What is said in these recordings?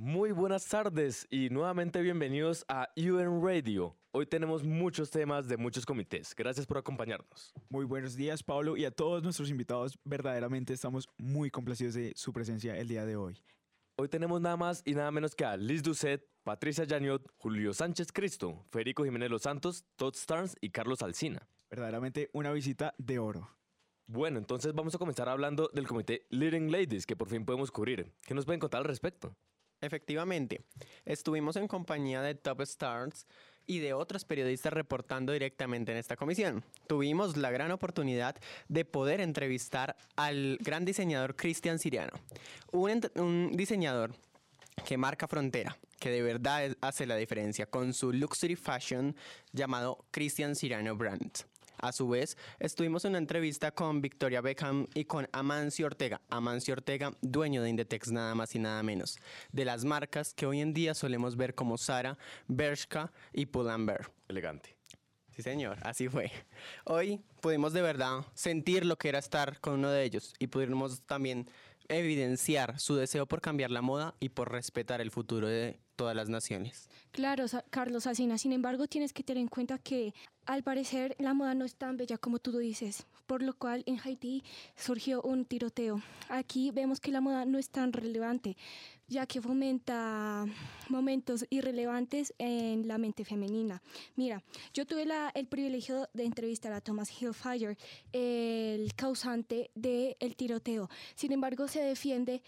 Muy buenas tardes y nuevamente bienvenidos a UN Radio. Hoy tenemos muchos temas de muchos comités. Gracias por acompañarnos. Muy buenos días, Pablo, y a todos nuestros invitados. Verdaderamente estamos muy complacidos de su presencia el día de hoy. Hoy tenemos nada más y nada menos que a Liz Doucet, Patricia Janiot, Julio Sánchez Cristo, Federico Jiménez Los Santos, Todd Starnes y Carlos Alcina. Verdaderamente una visita de oro. Bueno, entonces vamos a comenzar hablando del comité Leading Ladies que por fin podemos cubrir. ¿Qué nos pueden contar al respecto? Efectivamente, estuvimos en compañía de Top Stars y de otros periodistas reportando directamente en esta comisión. Tuvimos la gran oportunidad de poder entrevistar al gran diseñador Cristian Siriano, un, diseñador que marca frontera, que de verdad hace la diferencia con su luxury fashion llamado Christian Siriano Brand. A su vez, estuvimos en una entrevista con Victoria Beckham y con Amancio Ortega. Amancio Ortega, dueño de Indetex nada más y nada menos, de las marcas que hoy en día solemos ver como Zara, Bershka y Pull&Bear. Elegante. Sí, señor, así fue. Hoy pudimos de verdad sentir lo que era estar con uno de ellos y pudimos también evidenciar su deseo por cambiar la moda y por respetar el futuro de todas las naciones. Claro, Carlos Asina. Sin embargo, tienes que tener en cuenta que al parecer la moda no es tan bella como tú lo dices, por lo cual en Haití surgió un tiroteo. Aquí vemos que la moda no es tan relevante, ya que fomenta momentos irrelevantes en la mente femenina. Mira, yo tuve la, el privilegio de entrevistar a Thomas Hillfire, el causante del tiroteo. Sin embargo, se defiende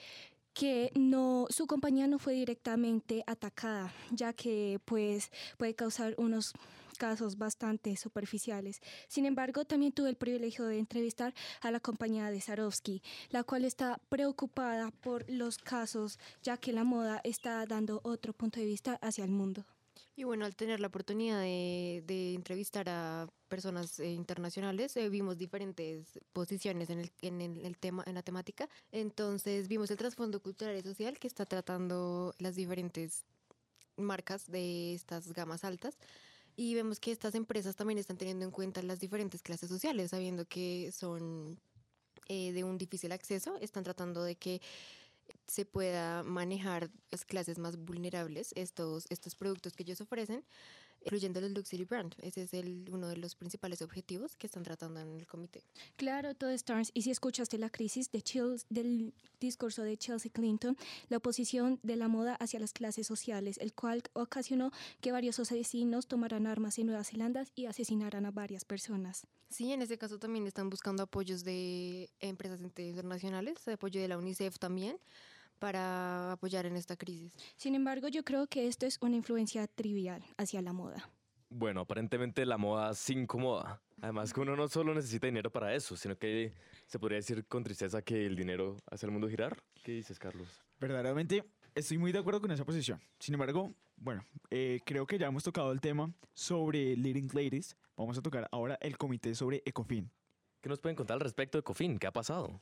que no su compañía no fue directamente atacada, ya que pues puede causar unos casos bastante superficiales. Sin embargo, también tuve el privilegio de entrevistar a la compañía de Sarovsky, la cual está preocupada por los casos, ya que la moda está dando otro punto de vista hacia el mundo. Y bueno, al tener la oportunidad de, entrevistar a personas eh, internacionales, eh, vimos diferentes posiciones en el, en el tema, en la temática. Entonces vimos el trasfondo cultural y social que está tratando las diferentes marcas de estas gamas altas. Y vemos que estas empresas también están teniendo en cuenta las diferentes clases sociales, sabiendo que son eh, de un difícil acceso, están tratando de que se pueda manejar las clases más vulnerables estos, estos productos que ellos ofrecen, incluyendo los Luxury Brand. Ese es el, uno de los principales objetivos que están tratando en el comité. Claro, todo Stars. Y si escuchaste la crisis de Chills, del discurso de Chelsea Clinton, la oposición de la moda hacia las clases sociales, el cual ocasionó que varios asesinos tomaran armas en Nueva Zelanda y asesinaran a varias personas. Sí, en ese caso también están buscando apoyos de empresas internacionales, apoyo de la UNICEF también para apoyar en esta crisis. Sin embargo, yo creo que esto es una influencia trivial hacia la moda. Bueno, aparentemente la moda se incomoda. Además que uno no solo necesita dinero para eso, sino que se podría decir con tristeza que el dinero hace el mundo girar. ¿Qué dices, Carlos? Verdaderamente estoy muy de acuerdo con esa posición. Sin embargo, bueno, eh, creo que ya hemos tocado el tema sobre Leading Ladies. Vamos a tocar ahora el comité sobre Ecofin. ¿Qué nos pueden contar al respecto de Ecofin? ¿Qué ha pasado?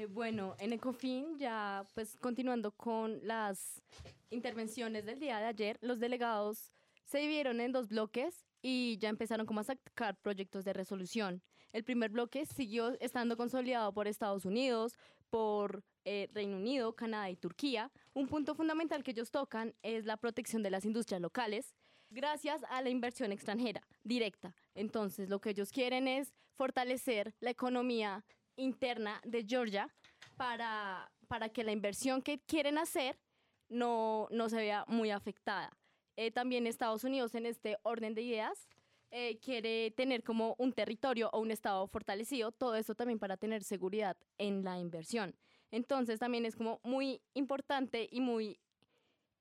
Eh, bueno, en Ecofin, ya pues continuando con las intervenciones del día de ayer, los delegados se dividieron en dos bloques y ya empezaron a sacar proyectos de resolución. El primer bloque siguió estando consolidado por Estados Unidos, por eh, Reino Unido, Canadá y Turquía. Un punto fundamental que ellos tocan es la protección de las industrias locales gracias a la inversión extranjera directa. Entonces, lo que ellos quieren es fortalecer la economía interna de Georgia para, para que la inversión que quieren hacer no, no se vea muy afectada. Eh, también Estados Unidos en este orden de ideas eh, quiere tener como un territorio o un estado fortalecido, todo eso también para tener seguridad en la inversión. Entonces también es como muy importante y muy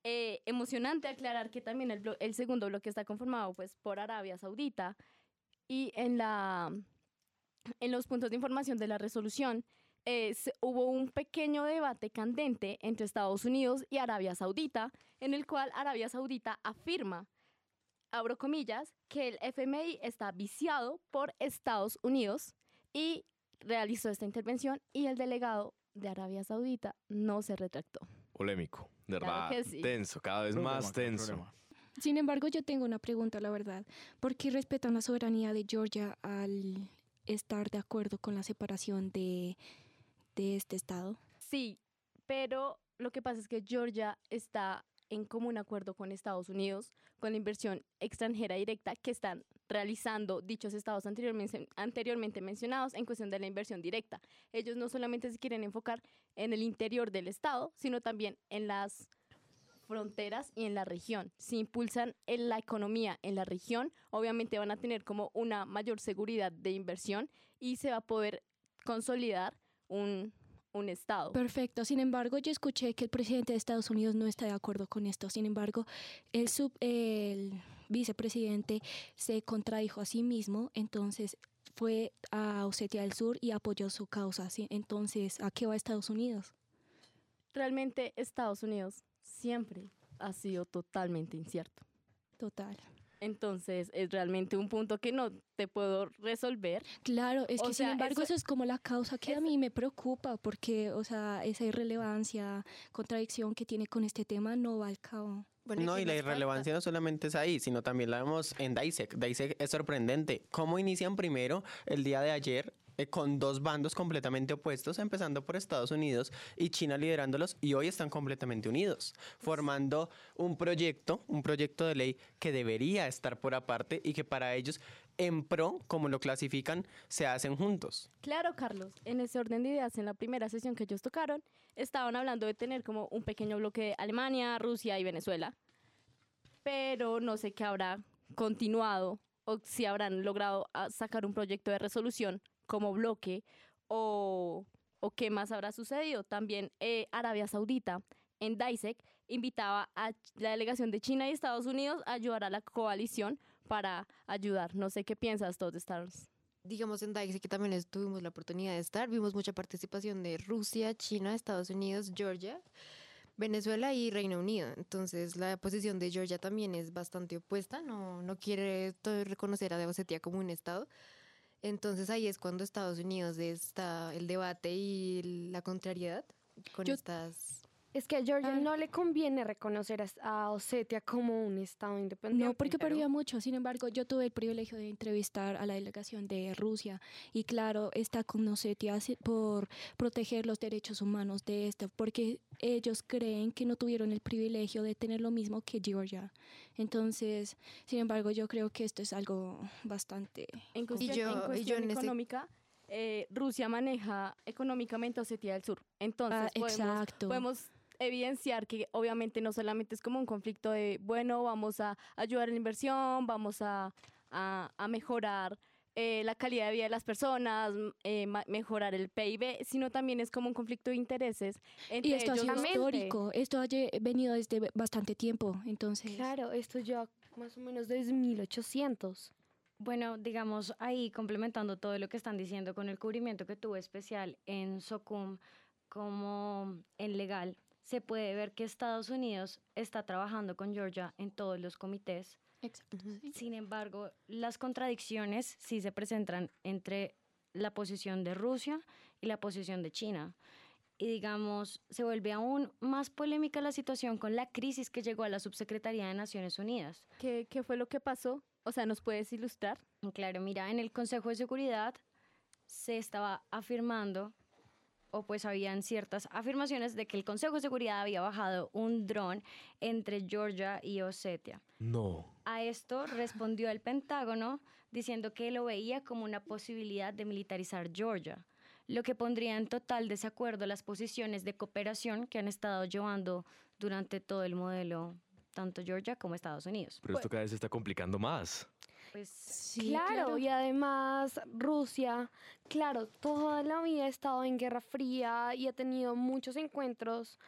eh, emocionante aclarar que también el, el segundo bloque está conformado pues por Arabia Saudita y en la en los puntos de información de la resolución, hubo un pequeño debate candente entre Estados Unidos y Arabia Saudita, en el cual Arabia Saudita afirma, abro comillas, que el FMI está viciado por Estados Unidos y realizó esta intervención y el delegado de Arabia Saudita no se retractó. Polémico, de verdad, tenso, cada vez más tenso. Sin embargo, yo tengo una pregunta, la verdad. ¿Por qué respetan la soberanía de Georgia al estar de acuerdo con la separación de, de este Estado? Sí, pero lo que pasa es que Georgia está en común acuerdo con Estados Unidos, con la inversión extranjera directa que están realizando dichos estados anteriormente, anteriormente mencionados en cuestión de la inversión directa. Ellos no solamente se quieren enfocar en el interior del estado, sino también en las fronteras y en la región. Si impulsan en la economía en la región, obviamente van a tener como una mayor seguridad de inversión y se va a poder consolidar un, un Estado. Perfecto. Sin embargo, yo escuché que el presidente de Estados Unidos no está de acuerdo con esto. Sin embargo, el, sub, el vicepresidente se contradijo a sí mismo, entonces fue a Osetia del Sur y apoyó su causa. ¿sí? Entonces, ¿a qué va Estados Unidos? Realmente Estados Unidos siempre ha sido totalmente incierto. Total. Entonces es realmente un punto que no te puedo resolver. Claro, es O que sea, sin embargo eso- eso, es como la causa que a mí me preocupa porque, o sea, esa irrelevancia, contradicción que tiene con este tema no va al cabo. Bueno, No, ¿qué y la falta? irrelevancia no solamente es ahí, sino también la vemos en DISEC. DISEC es sorprendente. ¿Cómo inician primero el día de ayer eh, con dos bandos completamente opuestos, empezando por Estados Unidos y China liderándolos, y hoy están completamente unidos, formando un proyecto, un proyecto de ley que debería estar por aparte y que para ellos, en pro, como lo clasifican, se hacen juntos. Claro, Carlos, en ese orden de ideas, en la primera sesión que ellos tocaron, estaban hablando de tener como un pequeño bloque de Alemania, Rusia y Venezuela, pero no sé qué habrá continuado o si habrán logrado ah, sacar un proyecto de resolución como bloque o, o qué más habrá sucedido. También eh, Arabia Saudita en DISEC invitaba a la delegación de China y Estados Unidos a ayudar a la coalición para ayudar. No sé qué piensas, Todd Stars. digamos en DAIC que también tuvimos la oportunidad de estar, vimos mucha participación de Rusia, China, Estados Unidos, Georgia, Venezuela y Reino Unido. Entonces la posición de Georgia también es bastante opuesta, no, no quiere reconocer a Osetia como un estado. Entonces ahí es cuando Estados Unidos está el debate y la contrariedad con Yo- estas... Es que a Georgia Ah. no le conviene reconocer a, Osetia como un estado independiente. No, porque perdía mucho. Sin embargo, yo tuve el privilegio de entrevistar a la delegación de Rusia y claro, está con Osetia por proteger los derechos humanos de esto, porque ellos creen que no tuvieron el privilegio de tener lo mismo que Georgia. Entonces, sin embargo, yo creo que esto es algo bastante... En cuestión, yo- en y yo en ese- económica, eh, Rusia maneja económicamente Osetia del Sur. Entonces, Ah, podemos, exacto. podemos evidenciar que obviamente no solamente es como un conflicto de, bueno, vamos a ayudar en la inversión, vamos a, a- a mejorar eh, la calidad de vida de las personas, eh, mejorar el PIB, sino también es como un conflicto de intereses entre Y esto ha ellos sido dos. Exactamente. histórico, esto ha venido desde bastante tiempo, entonces... Claro, esto ya más o menos desde 1800. Bueno, digamos, ahí complementando todo lo que están diciendo con el cubrimiento que tuvo especial en SOCUM como en legal, se puede ver que Estados Unidos está trabajando con Georgia en todos los comités. Exacto, sí. Sin embargo, las contradicciones sí se presentan entre la posición de Rusia y la posición de China. Y digamos, se vuelve aún más polémica la situación con la crisis que llegó a la Subsecretaría de Naciones Unidas. ¿Qué, ¿Qué fue lo que pasó? O sea, ¿nos puedes ilustrar? Claro, mira, en el Consejo de Seguridad se estaba afirmando, o pues habían ciertas afirmaciones de que el Consejo de Seguridad había bajado un dron entre Georgia y Osetia. No. A esto respondió el Pentágono diciendo que lo veía como una posibilidad de militarizar Georgia, lo que pondría en total desacuerdo las posiciones de cooperación que han estado llevando durante todo el modelo, tanto Georgia como Estados Unidos. Pero esto cada vez se está complicando más. Pues Sí, claro, y además Rusia, claro, toda la vida ha estado en Guerra Fría y ha tenido muchos encuentros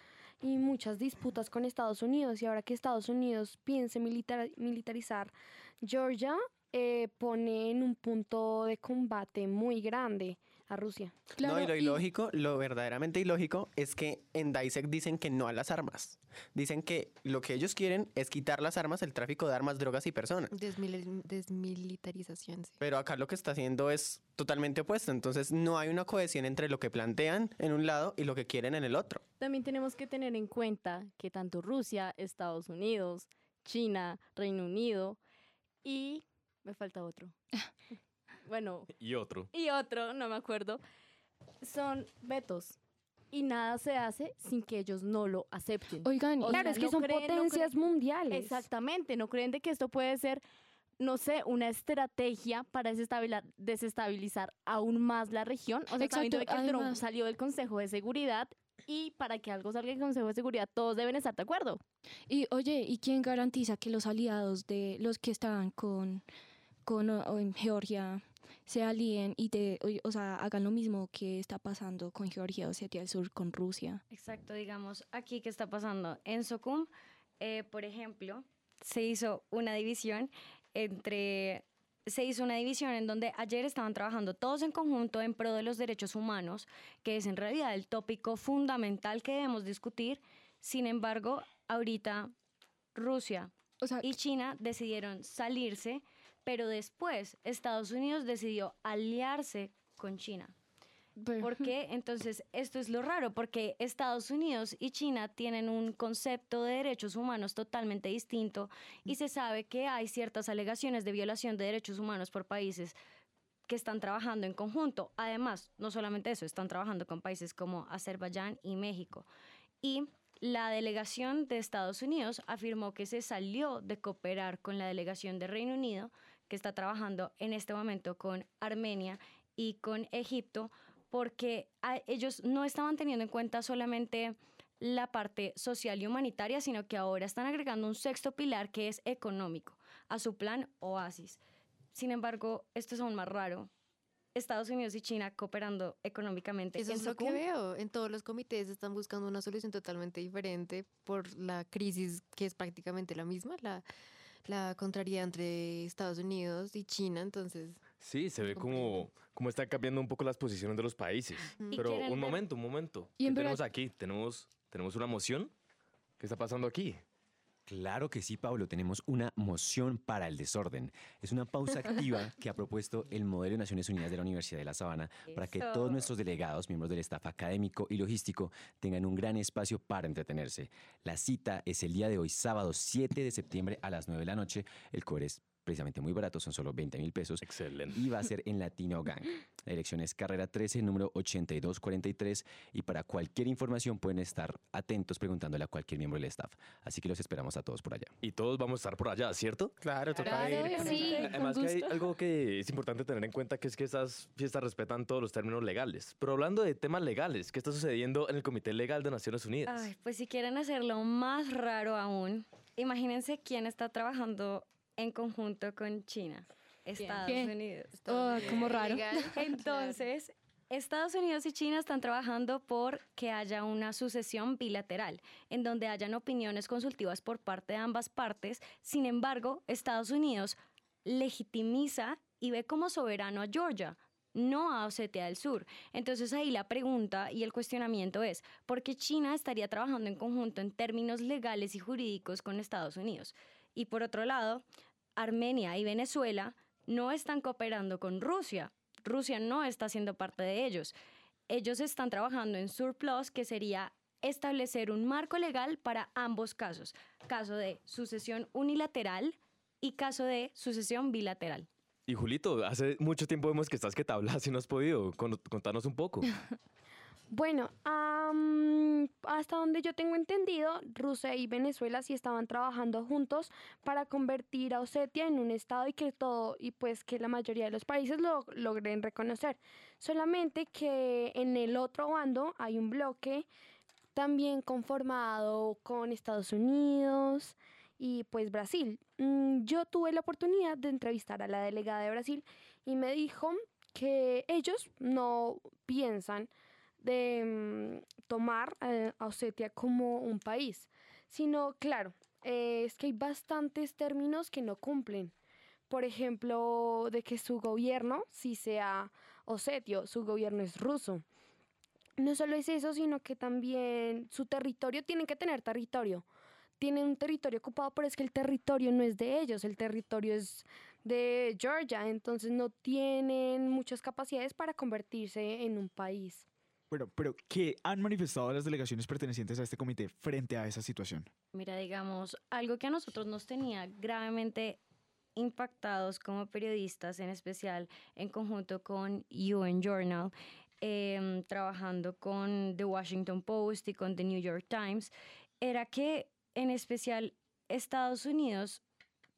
y muchas disputas con Estados Unidos. Y ahora que Estados Unidos piense militar- militarizar Georgia, eh, pone en un punto de combate muy grande a Rusia. Claro, no, y lo y- ilógico, lo verdaderamente ilógico es que en DISEC dicen que no a las armas. Dicen que lo que ellos quieren es quitar las armas, el tráfico de armas, drogas y personas. desmil- desmilitarización. sí. Pero acá lo que está haciendo es totalmente opuesto. Entonces no hay una cohesión entre lo que plantean en un lado y lo que quieren en el otro. También tenemos que tener en cuenta que tanto Rusia, Estados Unidos, China, Reino Unido y me falta otro. bueno, Y otro. y otro, no me acuerdo, son vetos. y nada se hace sin que ellos no lo acepten. Oigan, O Claro, sea, es que no son creen- no potencias mundiales. Exactamente, no creen de que esto puede ser, no sé, una estrategia para desestabilizar aún más la región. O sea, sabiendo de que Exacto, Trump además- salió del Consejo de Seguridad y para que algo salga del Consejo de Seguridad todos deben estar de acuerdo. Y oye, ¿y quién garantiza que los aliados de los que estaban con, con o- o en Georgia se alíen y de, o, sea, hagan lo mismo que está pasando con Georgia, Osetia del Sur, con Rusia? Exacto, digamos, aquí qué está pasando. En Socum, eh, por ejemplo, se hizo una división entre... Se hizo una división en donde ayer estaban trabajando todos en conjunto en pro de los derechos humanos, que es en realidad el tópico fundamental que debemos discutir. Sin embargo, ahorita Rusia O sea, y China decidieron salirse, pero después Estados Unidos decidió aliarse con China. pero- ¿Por qué? Entonces, esto es lo raro, porque Estados Unidos y China tienen un concepto de derechos humanos totalmente distinto y se sabe que hay ciertas alegaciones de violación de derechos humanos por países que están trabajando en conjunto. Además, no solamente eso, están trabajando con países como Azerbaiyán y México. Y la delegación de Estados Unidos afirmó que se salió de cooperar con la delegación de Reino Unido, que está trabajando en este momento con Armenia y con Egipto, porque ellos no estaban teniendo en cuenta solamente la parte social y humanitaria, sino que ahora están agregando un sexto pilar que es económico a su plan Oasis. Sin embargo, esto es aún más raro. Estados Unidos y China cooperando económicamente. Eso en es lo que veo. En todos los comités están buscando una solución totalmente diferente por la crisis que es prácticamente la misma, la, la contrariedad entre Estados Unidos y China. Entonces, Sí, se ve como, como están cambiando un poco las posiciones de los países. Y Pero un ver- momento, un momento. Y ¿Qué en tenemos aquí? ¿Tenemos, ¿Tenemos una moción? ¿Qué está pasando aquí? Claro que sí, Pablo. Tenemos una moción para el desorden. Es una pausa activa que ha propuesto el modelo de Naciones Unidas de la Universidad de La Sabana para que todos nuestros delegados, miembros del staff académico y logístico, tengan un gran espacio para entretenerse. La cita es el día de hoy, sábado 7 de septiembre a las 9 de la noche. El cobre es precisamente muy barato, son solo 20 mil pesos. Excelente. Y va a ser en Latino Gang. La dirección es carrera 13, número 8243. Y para cualquier información pueden estar atentos preguntándole a cualquier miembro del staff. Así que los esperamos a todos por allá. Y todos vamos a estar por allá, ¿cierto? Claro, toca Claro, ir. Sí, Además que hay algo que es importante tener en cuenta que es que estas fiestas respetan todos los términos legales. Pero hablando de temas legales, ¿qué está sucediendo en el Comité Legal de Naciones Unidas? Ay, pues si quieren hacerlo más raro aún, imagínense quién está trabajando en conjunto con China. Estados. Unidos. Oh, como raro. Entonces, Estados Unidos y China están trabajando por que haya una sucesión bilateral, en donde hayan opiniones consultivas por parte de ambas partes. Sin embargo, Estados Unidos legitimiza y ve como soberano a Georgia, no a Osetia del Sur. Entonces ahí la pregunta y el cuestionamiento es, ¿por qué China estaría trabajando en conjunto en términos legales y jurídicos con Estados Unidos? Y por otro lado, Armenia y Venezuela no están cooperando con Rusia. Rusia no está siendo parte de ellos. Ellos están trabajando en Surplus, que sería establecer un marco legal para ambos casos. Caso de sucesión unilateral y caso de sucesión bilateral. Y Julito, hace mucho tiempo vemos que estás que tablas y no has podido. Con- Contanos un poco. Bueno, am, hasta donde yo tengo entendido, Rusia y Venezuela sí estaban trabajando juntos para convertir a Osetia en un estado y que todo y pues que la mayoría de los países lo logren reconocer. Solamente que en el otro bando hay un bloque también conformado con Estados Unidos y pues Brasil. Mm, Yo tuve la oportunidad de entrevistar a la delegada de Brasil y me dijo que ellos no piensan de mm, tomar eh, a Osetia como un país, sino, claro, eh, es que hay bastantes términos que no cumplen. Por ejemplo, de que su gobierno sí sea osetio, su gobierno es ruso. No solo es eso, sino que también su territorio tiene que tener territorio. Tienen un territorio ocupado, pero es que el territorio no es de ellos, el territorio es de Georgia, entonces no tienen muchas capacidades para convertirse en un país. Bueno, pero ¿qué han manifestado las delegaciones pertenecientes a este comité frente a esa situación? Mira, digamos, algo que a nosotros nos tenía gravemente impactados como periodistas, en especial en conjunto con UN Journal, em, trabajando con The Washington Post y con The New York Times, era que en especial Estados Unidos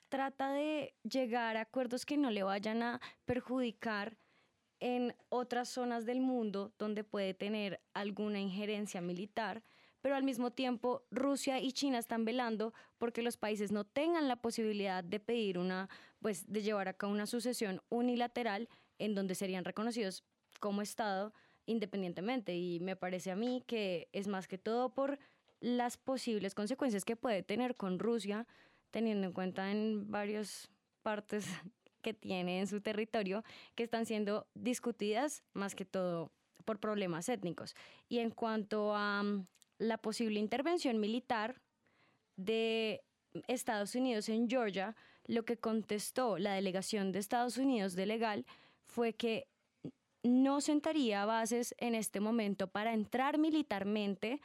trata de llegar a acuerdos que no le vayan a perjudicar en otras zonas del mundo donde puede tener alguna injerencia militar, pero al mismo tiempo Rusia y China están velando porque los países no tengan la posibilidad de pedir una, pues de llevar a cabo una sucesión unilateral en donde serían reconocidos como Estado independientemente. Y me parece a mí que es más que todo por las posibles consecuencias que puede tener con Rusia, teniendo en cuenta en varias partes que tiene en su territorio que están siendo discutidas más que todo por problemas étnicos. Y en cuanto a mm, la posible intervención militar de Estados Unidos en Georgia, lo que contestó la delegación de Estados Unidos de legal fue que no sentaría bases en este momento para entrar militarmente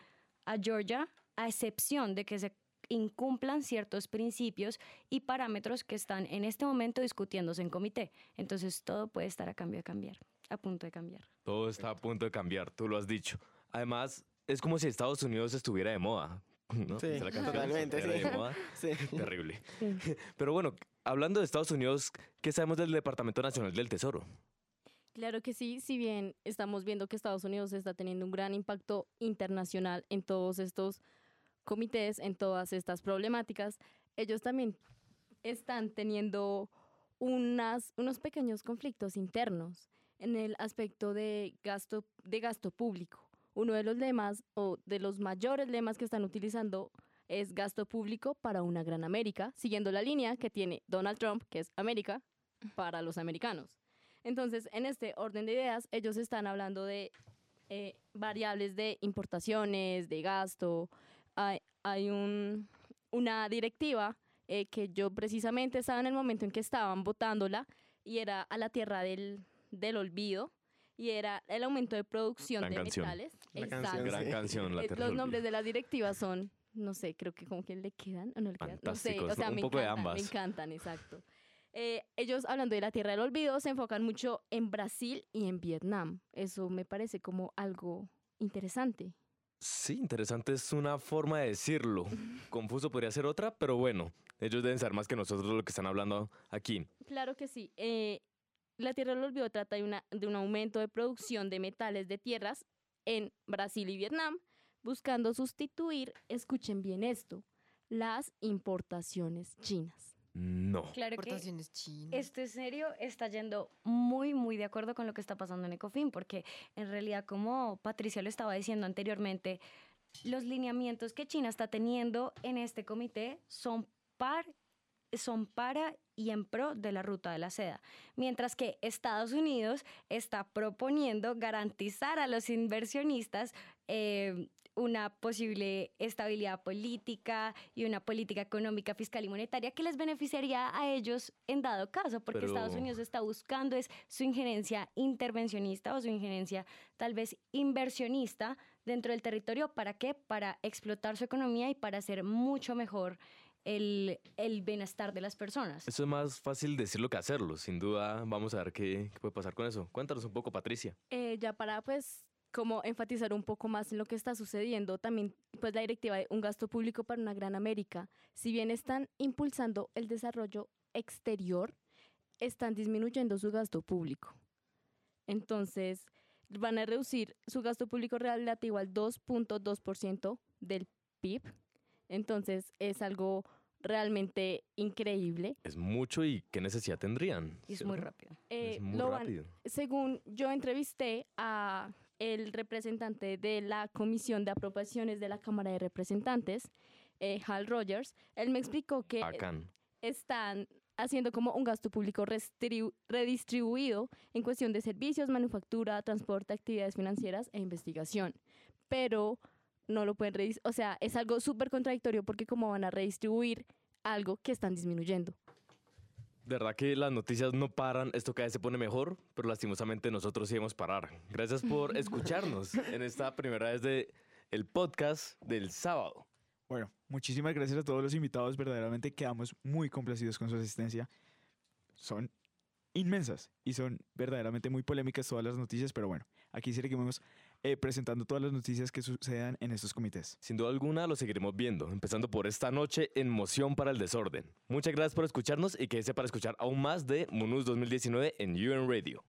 a Georgia, a excepción de que se incumplan ciertos principios y parámetros que están en este momento discutiéndose en comité. Entonces todo puede estar a cambio de cambiar, a punto de cambiar. Todo está a punto de cambiar, tú lo has dicho. Además, es como si Estados Unidos estuviera de moda. ¿no? Sí, la totalmente, estuviera sí. de moda. Sí. Terrible. Pero bueno, hablando de Estados Unidos, ¿qué sabemos del Departamento Nacional del Tesoro? Claro que sí, si bien estamos viendo que Estados Unidos está teniendo un gran impacto internacional en todos estos comités, en todas estas problemáticas, ellos también están teniendo unas, unos pequeños conflictos internos en el aspecto de gasto, de gasto público. Uno de los lemas o de los mayores lemas que están utilizando es gasto público para una gran América, siguiendo la línea que tiene Donald Trump, que es América para los americanos. Entonces, en este orden de ideas, ellos están hablando de eh, variables de importaciones, de gasto. Hay, hay un- una directiva eh, que yo precisamente estaba en el momento en que estaban votándola y era a la tierra del, del olvido y era el aumento de producción Gran de canción. metales. La Exacto. canción, Gran sí. canción, la Eh, Tierra Los del nombres de las directivas son, no sé, creo que como que le quedan o no le quedan. No sé, o Fantásticos, sea, un me poco de encantan, me ambas. encantan, exacto. Eh, ellos hablando de la Tierra del Olvido se enfocan mucho en Brasil y en Vietnam. Eso me parece como algo interesante. Sí, interesante es una forma de decirlo. Confuso podría ser otra, pero bueno, ellos deben saber más que nosotros lo que están hablando aquí. Claro que sí. eh, la Tierra del Olvido trata de, una, de un aumento de producción de metales de tierras en Brasil y Vietnam, buscando sustituir, escuchen bien esto, las importaciones chinas. No. Claro que chinas. Este serio está yendo muy, muy de acuerdo con lo que está pasando en Ecofin, porque en realidad, como Patricia lo estaba diciendo anteriormente, los lineamientos que China está teniendo en este comité son, par, son para y en pro de la ruta de la seda, mientras que Estados Unidos está proponiendo garantizar a los inversionistas eh, una posible estabilidad política y una política económica, fiscal y monetaria que les beneficiaría a ellos en dado caso, porque Estados Unidos está buscando es su injerencia intervencionista o su injerencia tal vez inversionista dentro del territorio. ¿Para qué? Para explotar su economía y para hacer mucho mejor el, el bienestar de las personas. Eso es más fácil decirlo que hacerlo. Sin duda, vamos a ver qué, qué puede pasar con eso. Cuéntanos un poco, Patricia. Eh, ya para pues como enfatizar un poco más en lo que está sucediendo, también pues la directiva de un gasto público para una gran América, si bien están impulsando el desarrollo exterior, están disminuyendo su gasto público. Entonces, van a reducir su gasto público relativo al 2.2% del PIB. Entonces, es algo realmente increíble. Es mucho y qué necesidad tendrían. Y es muy ¿cierto? rápido. Eh, es muy lo van- rápido. según yo entrevisté a el representante de la Comisión de Aprobaciones de la Cámara de Representantes, eh, Hal Rogers, él me explicó que Bacán. están haciendo como un gasto público redistribuido en cuestión de servicios, manufactura, transporte, actividades financieras e investigación. Pero no lo pueden redistribuir, o sea, es algo súper contradictorio porque cómo van a redistribuir algo que están disminuyendo. De verdad que las noticias no paran, esto cada vez se pone mejor, pero lastimosamente nosotros sí debemos parar. Gracias por escucharnos en esta primera vez de el podcast del sábado. Bueno, muchísimas gracias a todos los invitados. Verdaderamente quedamos muy complacidos con su asistencia. Son inmensas y son verdaderamente muy polémicas todas las noticias, pero bueno, aquí seguiremos eh, presentando todas las noticias que sucedan en estos comités. Sin duda alguna lo seguiremos viendo, empezando por esta noche en Moción para el Desorden. Muchas gracias por escucharnos y quédese para escuchar aún más de Munus 2019 en UN Radio.